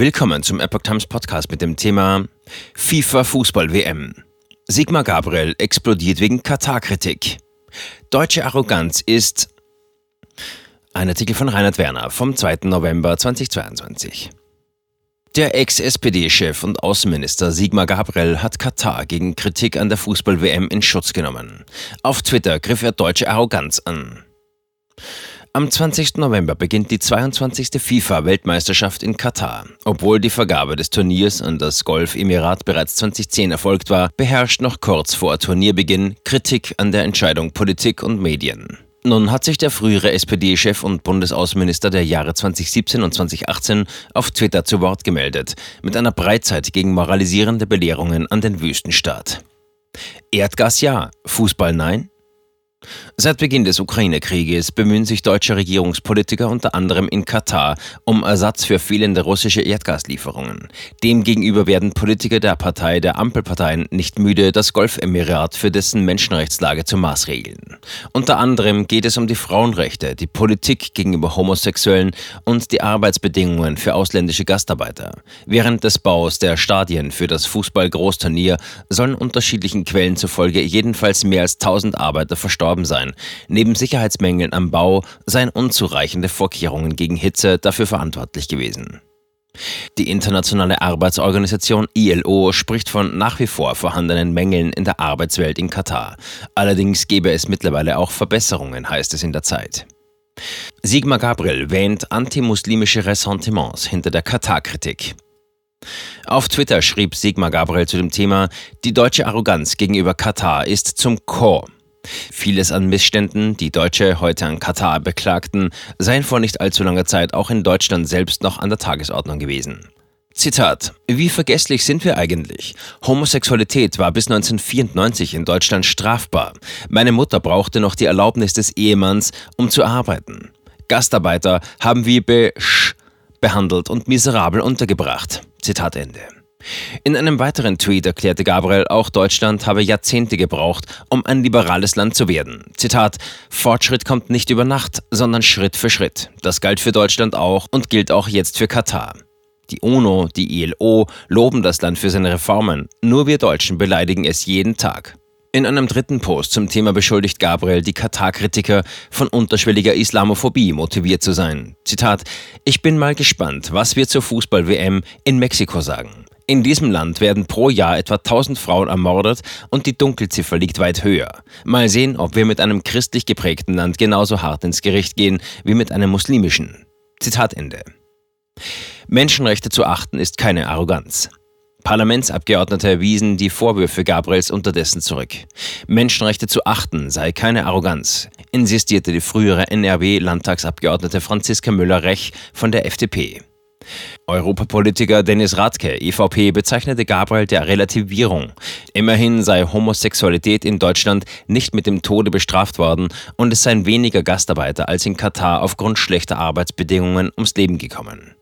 Willkommen zum Epoch Times Podcast mit dem Thema FIFA Fußball WM. Sigmar Gabriel explodiert wegen Katar-Kritik. Deutsche Arroganz ist ein Artikel von Reinhard Werner vom 2. November 2022. Der Ex-SPD-Chef und Außenminister Sigmar Gabriel hat Katar gegen Kritik an der Fußball-WM in Schutz genommen. Auf Twitter griff er deutsche Arroganz an. Am 20. November beginnt die 22. FIFA-Weltmeisterschaft in Katar. Obwohl die Vergabe des Turniers an das Golf-Emirat bereits 2010 erfolgt war, beherrscht noch kurz vor Turnierbeginn Kritik an der Entscheidung Politik und Medien. Nun hat sich der frühere SPD-Chef und Bundesaußenminister der Jahre 2017 und 2018 auf Twitter zu Wort gemeldet, mit einer Breitzeit gegen moralisierende Belehrungen an den Wüstenstaat. Erdgas ja, Fußball nein? Seit Beginn des Ukraine-Krieges bemühen sich deutsche Regierungspolitiker unter anderem in Katar um Ersatz für fehlende russische Erdgaslieferungen. Demgegenüber werden Politiker der Partei der Ampelparteien nicht müde, das Golfemirat für dessen Menschenrechtslage zu maßregeln. Unter anderem geht es um die Frauenrechte, die Politik gegenüber Homosexuellen und die Arbeitsbedingungen für ausländische Gastarbeiter. Während des Baus der Stadien für das Fußball-Großturnier sollen unterschiedlichen Quellen zufolge jedenfalls mehr als 1000 Arbeiter verstorben gestorben sein. Neben Sicherheitsmängeln am Bau seien unzureichende Vorkehrungen gegen Hitze dafür verantwortlich gewesen. Die Internationale Arbeitsorganisation ILO spricht von nach wie vor vorhandenen Mängeln in der Arbeitswelt in Katar. Allerdings gebe es mittlerweile auch Verbesserungen, heißt es in der Zeit. Sigmar Gabriel wähnt antimuslimische Ressentiments hinter der Katar-Kritik. Auf Twitter schrieb Sigmar Gabriel zu dem Thema, die deutsche Arroganz gegenüber Katar ist zum Chor. Vieles an Missständen, die Deutsche heute an Katar beklagten, seien vor nicht allzu langer Zeit auch in Deutschland selbst noch an der Tagesordnung gewesen. Zitat: Wie vergesslich sind wir eigentlich? Homosexualität war bis 1994 in Deutschland strafbar. Meine Mutter brauchte noch die Erlaubnis des Ehemanns, um zu arbeiten. Gastarbeiter haben wir besch behandelt und miserabel untergebracht. Zitat Ende. In einem weiteren Tweet erklärte Gabriel, auch Deutschland habe Jahrzehnte gebraucht, um ein liberales Land zu werden. Zitat: Fortschritt kommt nicht über Nacht, sondern Schritt für Schritt. Das galt für Deutschland auch und gilt auch jetzt für Katar. Die UNO, die ILO loben das Land für seine Reformen. Nur wir Deutschen beleidigen es jeden Tag. In einem dritten Post zum Thema beschuldigt Gabriel die Katar-Kritiker von unterschwelliger Islamophobie motiviert zu sein. Zitat: Ich bin mal gespannt, was wir zur Fußball-WM in Mexiko sagen. In diesem Land werden pro Jahr etwa 1000 Frauen ermordet und die Dunkelziffer liegt weit höher. Mal sehen, ob wir mit einem christlich geprägten Land genauso hart ins Gericht gehen wie mit einem muslimischen. Zitat Ende. Menschenrechte zu achten ist keine Arroganz. Parlamentsabgeordnete wiesen die Vorwürfe Gabriels unterdessen zurück. Menschenrechte zu achten sei keine Arroganz, insistierte die frühere NRW-Landtagsabgeordnete Franziska Müller-Rech von der FDP. Europapolitiker Dennis Radke, EVP, bezeichnete Gabriel der Relativierung. Immerhin sei Homosexualität in Deutschland nicht mit dem Tode bestraft worden und es seien weniger Gastarbeiter als in Katar aufgrund schlechter Arbeitsbedingungen ums Leben gekommen.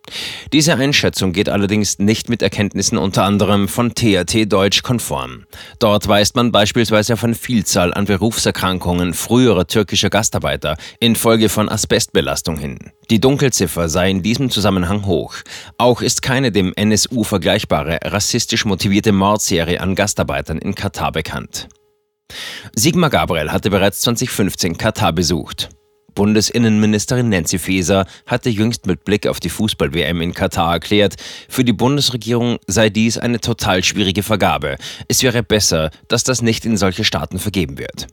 Diese Einschätzung geht allerdings nicht mit Erkenntnissen unter anderem von THT Deutsch konform. Dort weist man beispielsweise auf eine Vielzahl an Berufserkrankungen früherer türkischer Gastarbeiter infolge von Asbestbelastung hin. Die Dunkelziffer sei in diesem Zusammenhang hoch. Auch ist keine dem NSU vergleichbare rassistisch motivierte Mordserie an Gastarbeitern in Katar bekannt. Sigmar Gabriel hatte bereits 2015 Katar besucht. Bundesinnenministerin Nancy Faeser hatte jüngst mit Blick auf die Fußball-WM in Katar erklärt, für die Bundesregierung sei dies eine total schwierige Vergabe. Es wäre besser, dass das nicht in solche Staaten vergeben wird.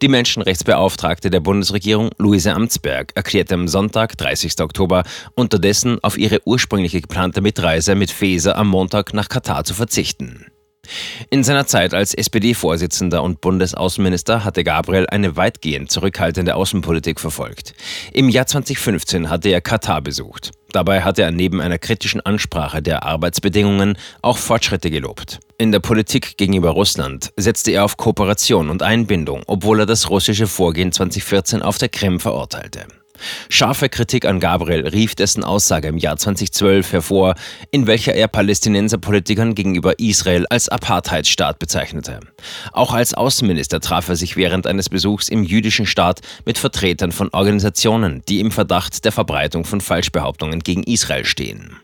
Die Menschenrechtsbeauftragte der Bundesregierung, Luise Amtsberg, erklärte am Sonntag, 30. Oktober, unterdessen auf ihre ursprüngliche geplante Mitreise mit Faeser am Montag nach Katar zu verzichten. In seiner Zeit als SPD-Vorsitzender und Bundesaußenminister hatte Gabriel eine weitgehend zurückhaltende Außenpolitik verfolgt. Im Jahr 2015 hatte er Katar besucht. Dabei hatte er neben einer kritischen Ansprache der Arbeitsbedingungen auch Fortschritte gelobt. In der Politik gegenüber Russland setzte er auf Kooperation und Einbindung, obwohl er das russische Vorgehen 2014 auf der Krim verurteilte. Scharfe Kritik an Gabriel rief dessen Aussage im Jahr 2012 hervor, in welcher er Palästinenserpolitikern gegenüber Israel als Apartheidsstaat bezeichnete. Auch als Außenminister traf er sich während eines Besuchs im jüdischen Staat mit Vertretern von Organisationen, die im Verdacht der Verbreitung von Falschbehauptungen gegen Israel stehen.